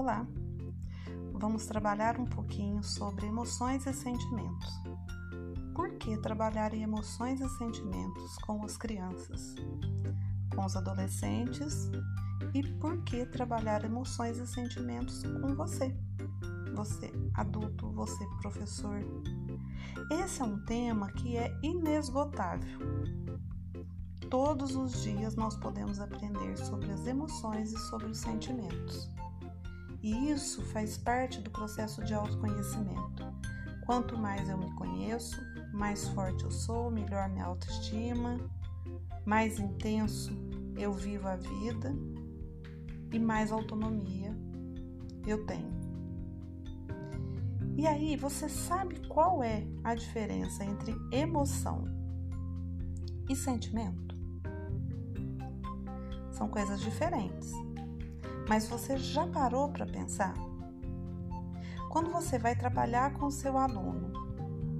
Olá! Vamos trabalhar um pouquinho sobre emoções e sentimentos. Por que trabalhar em emoções e sentimentos com as crianças, com os adolescentes e por que trabalhar emoções e sentimentos com você, você adulto, você professor? Esse é um tema que é inesgotável. Todos os dias nós podemos aprender sobre as emoções e sobre os sentimentos. E isso faz parte do processo de autoconhecimento. Quanto mais eu me conheço, mais forte eu sou, melhor minha autoestima, mais intenso eu vivo a vida e mais autonomia eu tenho. E aí, você sabe qual é a diferença entre emoção e sentimento? São coisas diferentes. Mas você já parou para pensar? Quando você vai trabalhar com seu aluno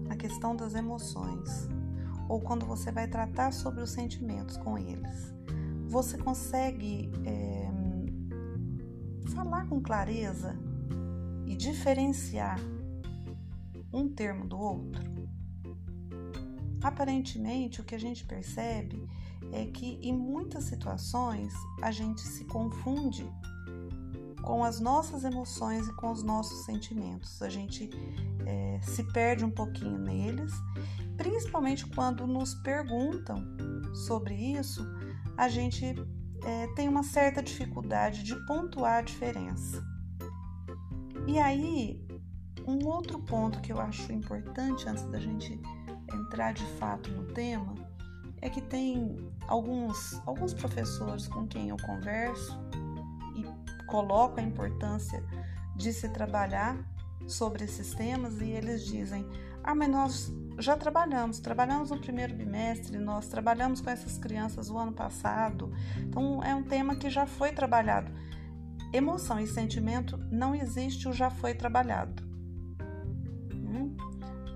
a questão das emoções, ou quando você vai tratar sobre os sentimentos com eles, você consegue é, falar com clareza e diferenciar um termo do outro? Aparentemente, o que a gente percebe é que em muitas situações a gente se confunde com as nossas emoções e com os nossos sentimentos. A gente é, se perde um pouquinho neles, principalmente quando nos perguntam sobre isso, a gente é, tem uma certa dificuldade de pontuar a diferença. E aí, um outro ponto que eu acho importante antes da gente entrar de fato no tema é que tem alguns, alguns professores com quem eu converso coloco a importância de se trabalhar sobre esses temas e eles dizem: Ah, mas nós já trabalhamos, trabalhamos no primeiro bimestre, nós trabalhamos com essas crianças o ano passado, então é um tema que já foi trabalhado. Emoção e sentimento não existe o já foi trabalhado. Hum?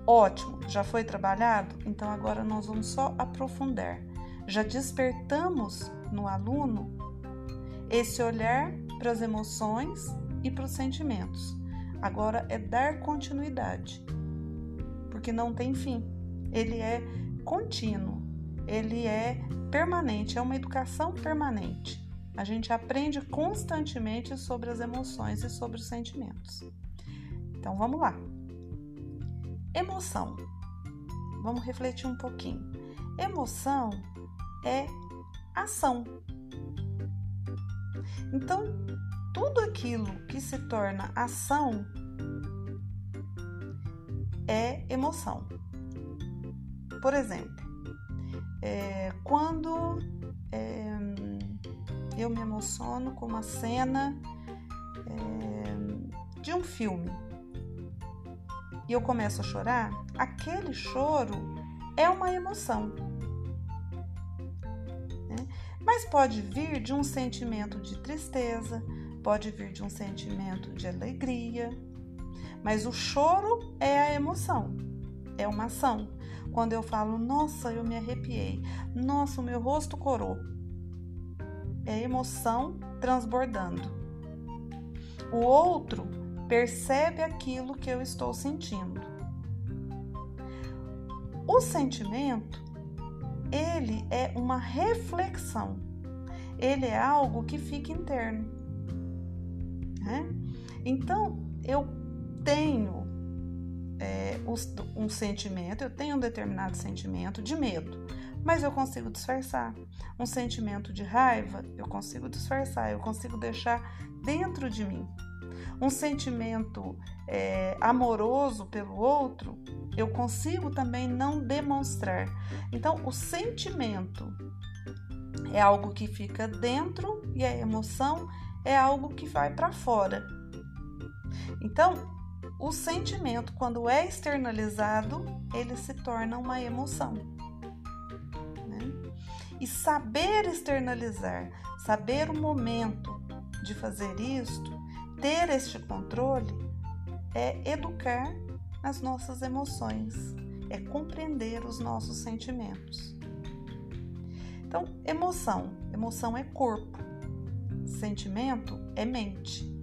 Ótimo, já foi trabalhado? Então agora nós vamos só aprofundar. Já despertamos no aluno esse olhar para as emoções e para os sentimentos. Agora é dar continuidade, porque não tem fim. Ele é contínuo, ele é permanente, é uma educação permanente. A gente aprende constantemente sobre as emoções e sobre os sentimentos. Então vamos lá. Emoção. Vamos refletir um pouquinho. Emoção é ação, então, tudo aquilo que se torna ação é emoção. Por exemplo, é, quando é, eu me emociono com uma cena é, de um filme e eu começo a chorar, aquele choro é uma emoção mas pode vir de um sentimento de tristeza, pode vir de um sentimento de alegria. Mas o choro é a emoção, é uma ação. Quando eu falo, nossa, eu me arrepiei, nossa, o meu rosto corou, é emoção transbordando. O outro percebe aquilo que eu estou sentindo. O sentimento ele é uma reflexão, ele é algo que fica interno. Né? Então, eu tenho é, um sentimento, eu tenho um determinado sentimento de medo, mas eu consigo disfarçar. Um sentimento de raiva, eu consigo disfarçar, eu consigo deixar dentro de mim. Um sentimento é, amoroso pelo outro, eu consigo também não demonstrar. Então, o sentimento é algo que fica dentro e a emoção é algo que vai para fora. Então, o sentimento, quando é externalizado, ele se torna uma emoção. Né? E saber externalizar, saber o momento de fazer isto, ter este controle, é educar as nossas emoções, é compreender os nossos sentimentos. Então, emoção, emoção é corpo, sentimento é mente.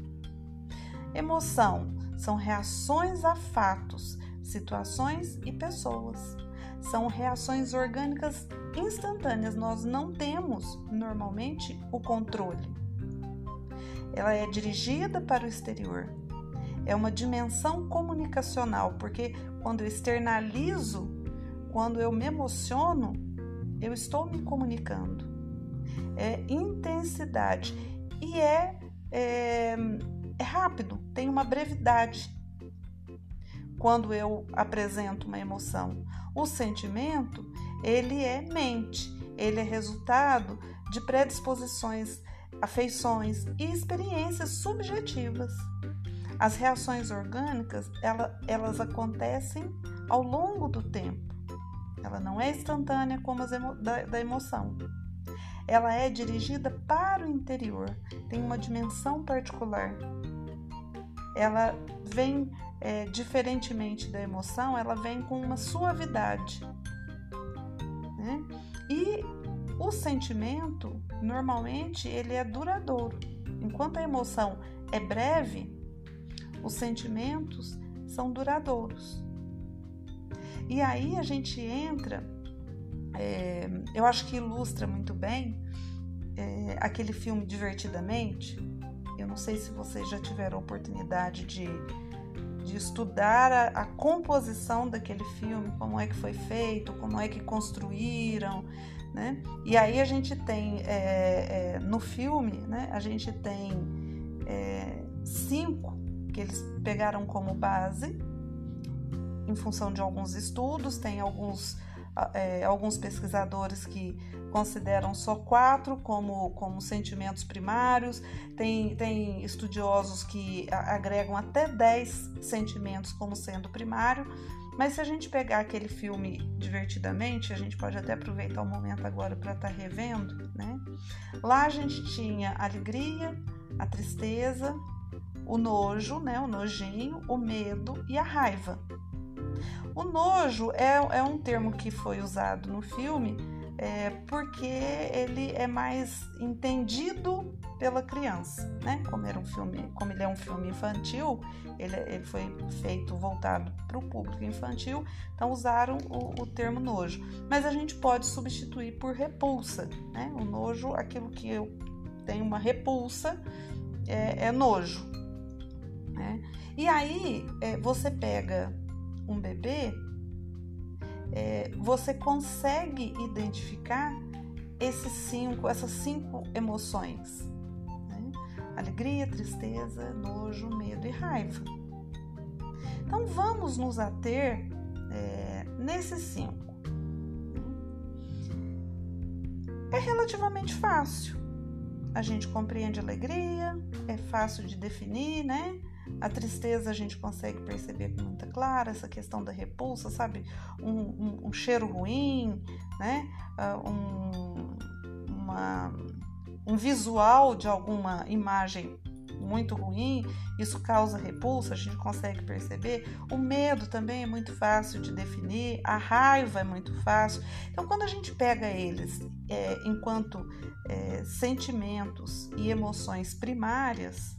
Emoção são reações a fatos, situações e pessoas. São reações orgânicas instantâneas. Nós não temos normalmente o controle. Ela é dirigida para o exterior. É uma dimensão comunicacional, porque quando eu externalizo, quando eu me emociono, eu estou me comunicando. É intensidade e é, é, é rápido, tem uma brevidade quando eu apresento uma emoção. O sentimento, ele é mente, ele é resultado de predisposições, afeições e experiências subjetivas. As reações orgânicas, ela, elas acontecem ao longo do tempo. Ela não é instantânea como as emo, da, da emoção. Ela é dirigida para o interior, tem uma dimensão particular. Ela vem é, diferentemente da emoção, ela vem com uma suavidade. Né? E o sentimento, normalmente, ele é duradouro. Enquanto a emoção é breve, os sentimentos são duradouros. E aí a gente entra, é, eu acho que ilustra muito bem é, aquele filme Divertidamente. Eu não sei se vocês já tiveram oportunidade de de estudar a, a, composição daquele filme, como é que foi feito, como é que construíram, né? E aí a gente tem é, é, no filme, né? A gente tem é, cinco que eles pegaram como base em função de alguns estudos, tem alguns é, alguns pesquisadores que consideram só quatro como, como sentimentos primários, tem, tem estudiosos que agregam até dez sentimentos como sendo primário, mas se a gente pegar aquele filme divertidamente, a gente pode até aproveitar o momento agora para estar tá revendo, né? Lá a gente tinha a alegria, a tristeza, o nojo, né? O nojinho, o medo e a raiva. O nojo é, é um termo que foi usado no filme é, porque ele é mais entendido pela criança, né? Como era um filme, como ele é um filme infantil, ele, ele foi feito voltado para o público infantil, então usaram o, o, termo nojo. Mas a gente pode substituir por repulsa, né? O nojo, aquilo que eu tenho uma repulsa, é, é nojo. Né? E aí é, você pega um bebê, é, você consegue identificar esses cinco, essas cinco emoções: né? alegria, tristeza, nojo, medo e raiva. Então vamos nos ater é, nesses cinco. É relativamente fácil. A gente compreende alegria, é fácil de definir, né? A tristeza a gente consegue perceber com muita clara, essa questão da repulsa, sabe? Um, um, um cheiro ruim, né? Uh, um, uma, um visual de alguma imagem muito ruim, isso causa repulsa, a gente consegue perceber. O medo também é muito fácil de definir, a raiva é muito fácil. Então, quando a gente pega eles é, enquanto é, sentimentos e emoções primárias,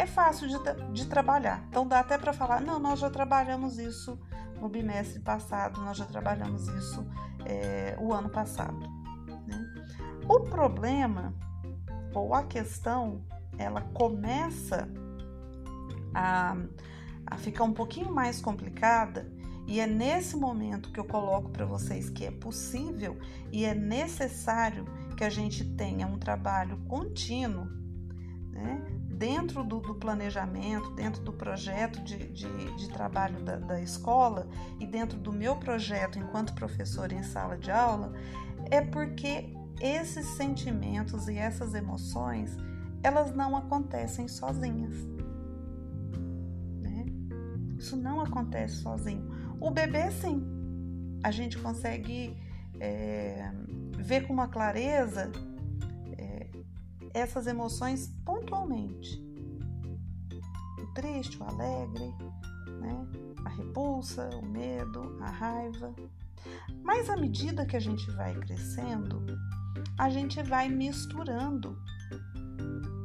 é fácil de, de trabalhar. Então dá até para falar, não, nós já trabalhamos isso no bimestre passado, nós já trabalhamos isso é, o ano passado. Né? O problema ou a questão, ela começa a, a ficar um pouquinho mais complicada e é nesse momento que eu coloco para vocês que é possível e é necessário que a gente tenha um trabalho contínuo, né? Dentro do, do, planejamento, dentro do projeto de, de, de trabalho da, da, escola e dentro do meu projeto enquanto professora em sala de aula, é porque esses sentimentos e essas emoções elas não acontecem sozinhas. Né? Isso não acontece sozinho. O bebê, sim, a gente consegue é, ver com uma clareza essas emoções pontualmente. O triste, o alegre, né? a repulsa, o medo, a raiva. Mas à medida que a gente vai crescendo, a gente vai misturando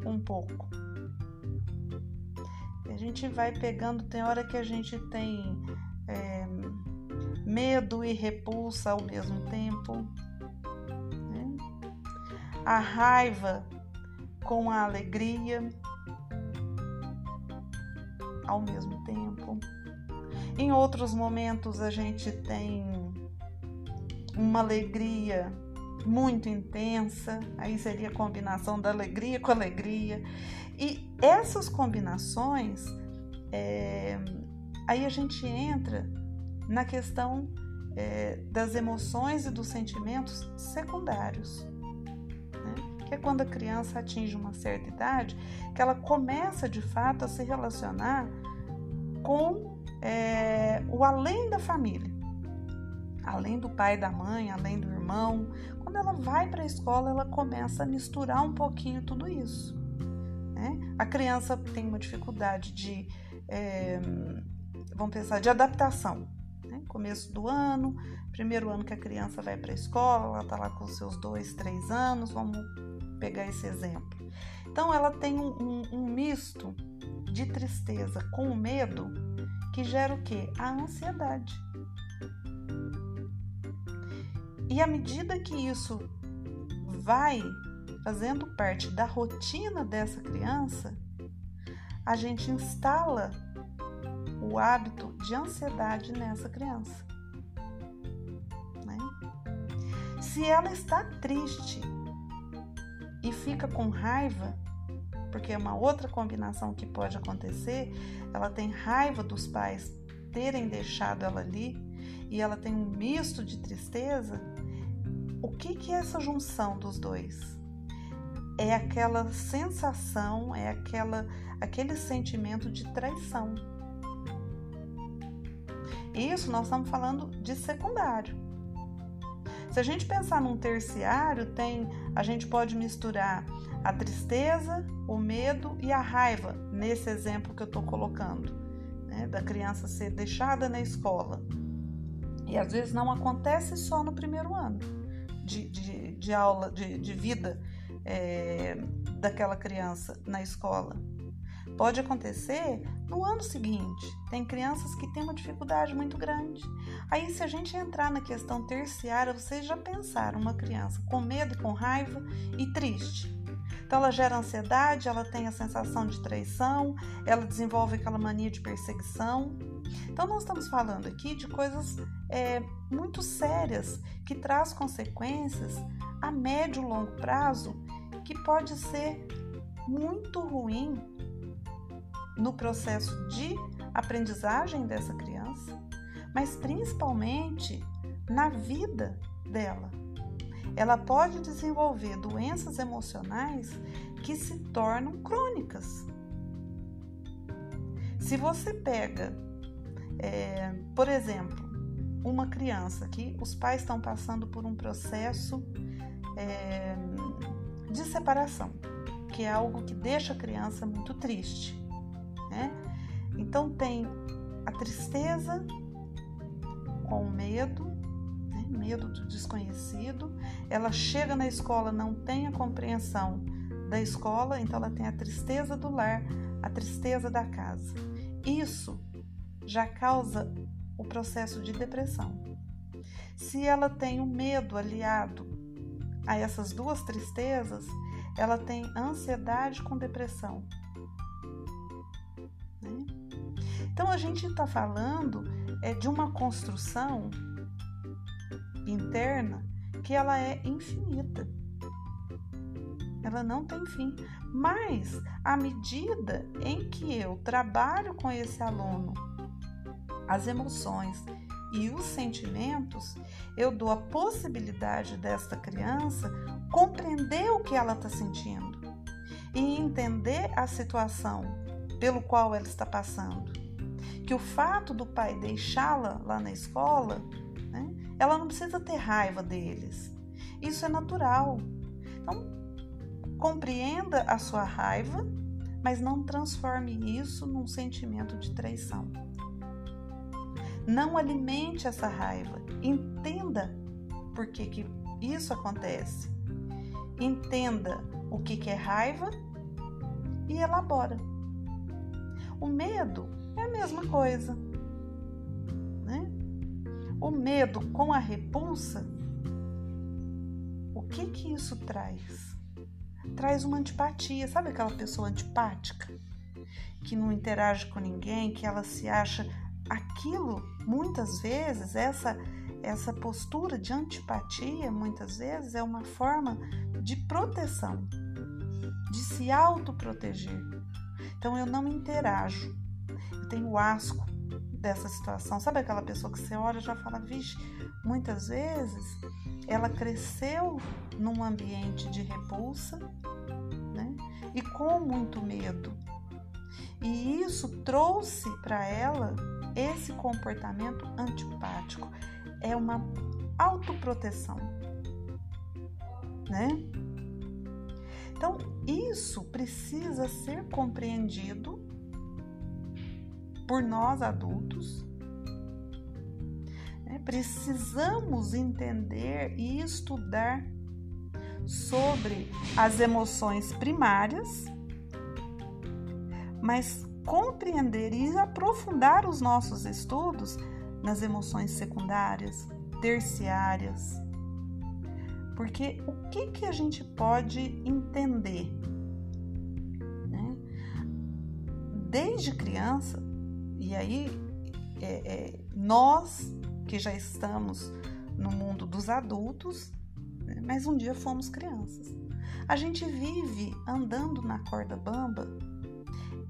um pouco. a gente vai pegando, tem hora que a gente tem é, medo e repulsa ao mesmo tempo. Né? A raiva com a alegria ao mesmo tempo. Em outros momentos a gente tem uma alegria muito intensa, aí seria a combinação da alegria com alegria. E essas combinações, é, aí a gente entra na questão é, das emoções e dos sentimentos secundários. Que é quando a criança atinge uma certa idade, que ela começa de fato a se relacionar com é, o além da família além do pai da mãe, além do irmão. Quando ela vai para a escola, ela começa a misturar um pouquinho tudo isso. Né? A criança tem uma dificuldade de, é, vamos pensar, de adaptação. Né? Começo do ano, primeiro ano que a criança vai para a escola, ela está lá com seus dois, três anos, vamos pegar esse exemplo. Então, ela tem um, um, um misto de tristeza com medo que gera o quê? A ansiedade. E à medida que isso vai fazendo parte da rotina dessa criança, a gente instala o hábito de ansiedade nessa criança. Né? Se ela está triste e fica com raiva, porque é uma outra combinação que pode acontecer, ela tem raiva dos pais terem deixado ela ali e ela tem um misto de tristeza, o que, que é essa junção dos dois? É aquela sensação, é aquela, aquele sentimento de traição. Isso nós estamos falando de secundário. Se a gente pensar num terciário, tem, a gente pode misturar a tristeza, o medo e a raiva, nesse exemplo que eu estou colocando, né, da criança ser deixada na escola. E às vezes não acontece só no primeiro ano de, de, de aula, de, de vida é, daquela criança na escola. Pode acontecer no ano seguinte. Tem crianças que têm uma dificuldade muito grande. Aí, se a gente entrar na questão terciária, vocês já pensaram uma criança com medo, com raiva e triste. Então, ela gera ansiedade, ela tem a sensação de traição, ela desenvolve aquela mania de perseguição. Então, nós estamos falando aqui de coisas é, muito sérias que traz consequências a médio e longo prazo que pode ser muito ruim no processo de aprendizagem dessa criança, mas principalmente na vida dela ela pode desenvolver doenças emocionais que se tornam crônicas. Se você pega, é, por exemplo, uma criança que os pais estão passando por um processo é, de separação, que é algo que deixa a criança muito triste. Né? Então tem a tristeza com medo, medo do desconhecido. Ela chega na escola, não tem a compreensão da escola, então ela tem a tristeza do lar, a tristeza da casa. Isso já causa o processo de depressão. Se ela tem o medo aliado a essas duas tristezas, ela tem ansiedade com depressão. Então a gente está falando é de uma construção interna que ela é infinita. Ela não tem fim. Mas à medida em que eu trabalho com esse aluno as emoções e os sentimentos, eu dou a possibilidade desta criança compreender o que ela está sentindo e entender a situação pelo qual ela está passando. Que o fato do pai deixá-la lá na escola ela não precisa ter raiva deles. Isso é natural. Então, compreenda a sua raiva, mas não transforme isso num sentimento de traição. Não alimente essa raiva. Entenda por que, que isso acontece. Entenda o que, que é raiva e elabora. O medo é a mesma coisa. Né? O medo com a repulsa, o que que isso traz? Traz uma antipatia. Sabe aquela pessoa antipática? Que não interage com ninguém, que ela se acha aquilo, muitas vezes, essa essa postura de antipatia, muitas vezes, é uma forma de proteção, de se autoproteger. Então eu não interajo, eu tenho asco dessa situação. Sabe aquela pessoa que você olha e já fala, vixe, muitas vezes ela cresceu num ambiente de repulsa né? e com muito medo. E isso trouxe para ela esse comportamento antipático é uma autoproteção, né? Então, isso precisa ser compreendido por nós adultos. Né? Precisamos entender e estudar sobre as emoções primárias, mas compreender e aprofundar os nossos estudos nas emoções secundárias, terciárias. Porque o que, que a gente pode entender? Né? Desde criança, e aí é, é, nós que já estamos no mundo dos adultos, né? mas um dia fomos crianças. A gente vive andando na corda bamba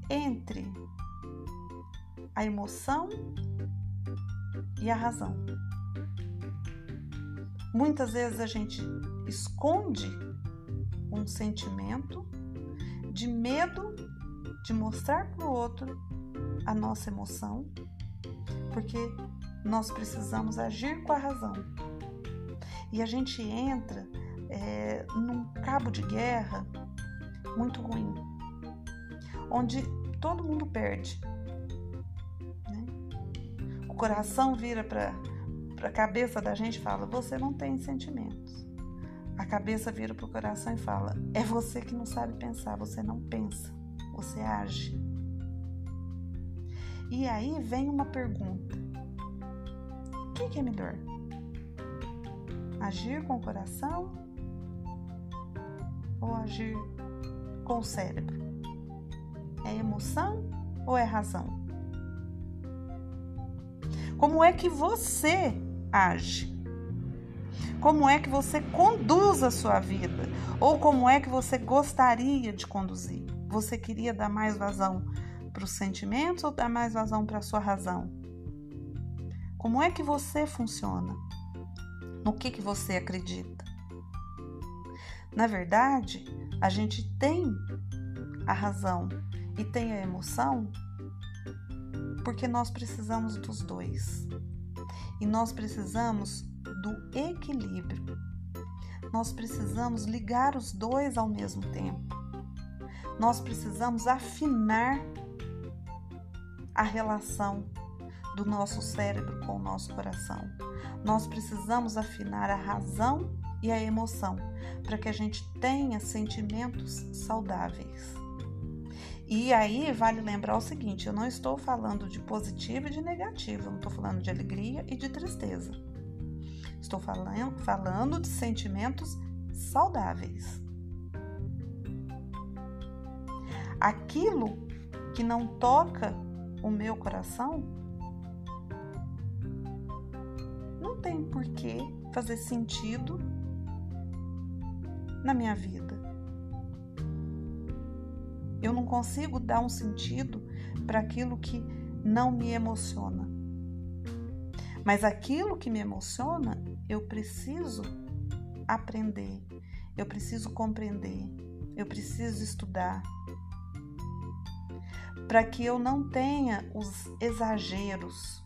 entre a emoção e a razão. Muitas vezes a gente esconde um sentimento de medo de mostrar para o outro a nossa emoção, porque nós precisamos agir com a razão. E a gente entra é, num cabo de guerra muito ruim, onde todo mundo perde o coração vira para a cabeça da gente e fala: Você não tem sentimentos. A cabeça vira para o coração e fala: É você que não sabe pensar, você não pensa, você age. E aí vem uma pergunta: O que, que é melhor? Agir com o coração ou agir com o cérebro? É emoção ou é razão? Como é que você age? Como é que você conduz a sua vida? Ou como é que você gostaria de conduzir? Você queria dar mais vazão para os sentimentos ou dar mais vazão para a sua razão? Como é que você funciona? No que, que você acredita? Na verdade, a gente tem a razão e tem a emoção porque nós precisamos dos dois. E nós precisamos do equilíbrio. Nós precisamos ligar os dois ao mesmo tempo. Nós precisamos afinar a relação do nosso cérebro com o nosso coração. Nós precisamos afinar a razão e a emoção para que a gente tenha sentimentos saudáveis. E aí vale lembrar o seguinte: eu não estou falando de positivo e de negativo, eu não estou falando de alegria e de tristeza. Estou falando, falando de sentimentos saudáveis. Aquilo que não toca o meu coração não tem por que fazer sentido na minha vida eu não consigo dar um sentido para aquilo que não me emociona. Mas aquilo que me emociona, eu preciso aprender, eu preciso compreender, eu preciso estudar. Para que eu não tenha os exageros,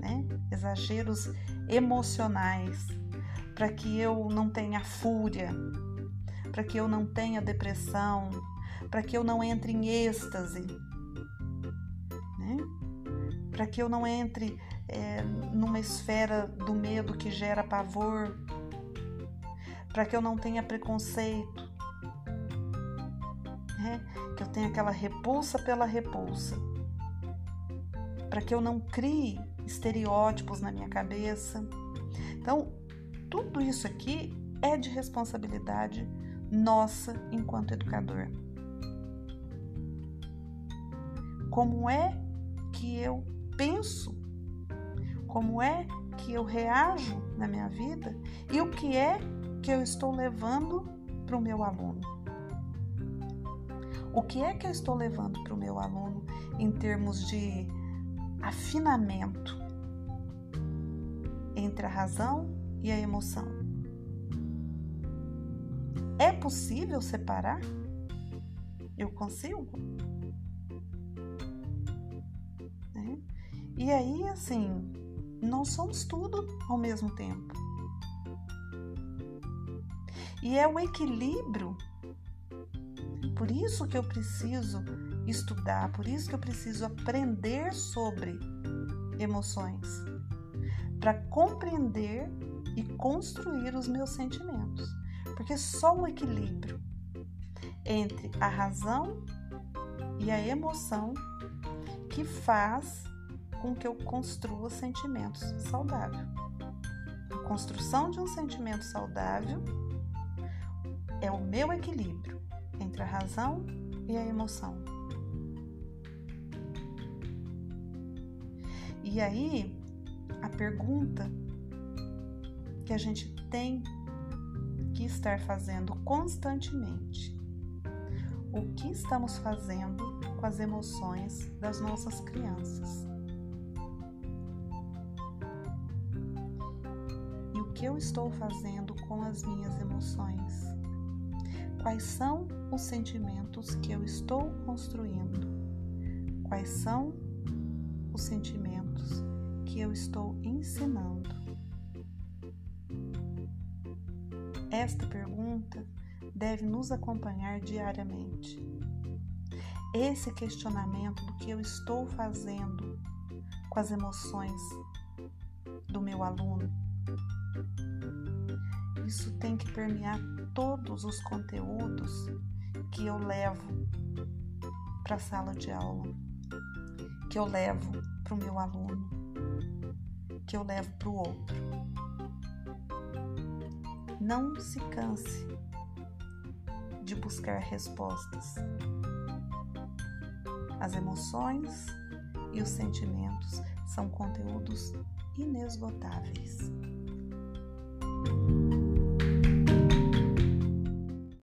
né? exageros emocionais, para que eu não tenha fúria, para que eu não tenha depressão, para que eu não entre em êxtase, né? para que eu não entre é, numa esfera do medo que gera pavor, para que eu não tenha preconceito, né? Que eu tenha aquela repulsa pela repulsa, para que eu não crie estereótipos na minha cabeça. Então, tudo isso aqui é de responsabilidade nossa enquanto educador. Como é que eu penso? Como é que eu reajo na minha vida? E o que é que eu estou levando para o meu aluno? O que é que eu estou levando para o meu aluno em termos de afinamento entre a razão e a emoção? É possível separar? Eu consigo? É. E aí, assim, nós somos tudo ao mesmo tempo. E é o equilíbrio. Por isso que eu preciso estudar, por isso que eu preciso aprender sobre emoções, para compreender e construir os meus sentimentos. Porque só o equilíbrio entre a razão e a emoção que faz com que eu construa sentimentos saudáveis. A construção de um sentimento saudável é o meu equilíbrio entre a razão e a emoção. E aí, a pergunta que a gente tem que estar fazendo constantemente. O que estamos fazendo com as emoções das nossas crianças? E o que eu estou fazendo com as minhas emoções? Quais são os sentimentos que eu estou construindo? Quais são os sentimentos que eu estou ensinando? Esta pergunta deve nos acompanhar diariamente. Esse questionamento do que eu estou fazendo com as emoções do meu aluno, isso tem que permear todos os conteúdos que eu levo para a sala de aula, que eu levo para o meu aluno, que eu levo para o outro. Não se canse de buscar respostas. As emoções e os sentimentos são conteúdos inesgotáveis.